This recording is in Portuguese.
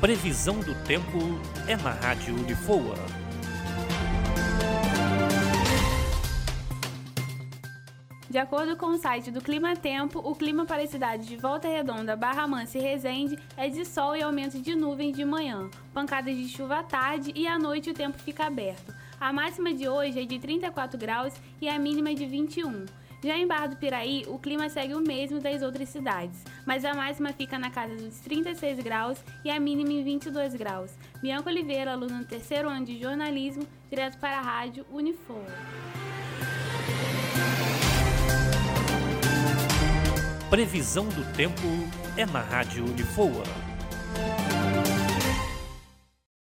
Previsão do tempo é na Rádio Unifoa. De acordo com o site do Clima Tempo, o clima para a cidade de Volta Redonda, Barra Mansa e Resende é de sol e aumento de nuvens de manhã, pancadas de chuva à tarde e à noite o tempo fica aberto. A máxima de hoje é de 34 graus e a mínima de 21. Já em Barra do Piraí, o clima segue o mesmo das outras cidades, mas a máxima fica na casa dos 36 graus e a mínima em 22 graus. Bianca Oliveira, aluna no terceiro ano de jornalismo, direto para a rádio Unifor. Previsão do tempo é na Rádio Unifoa.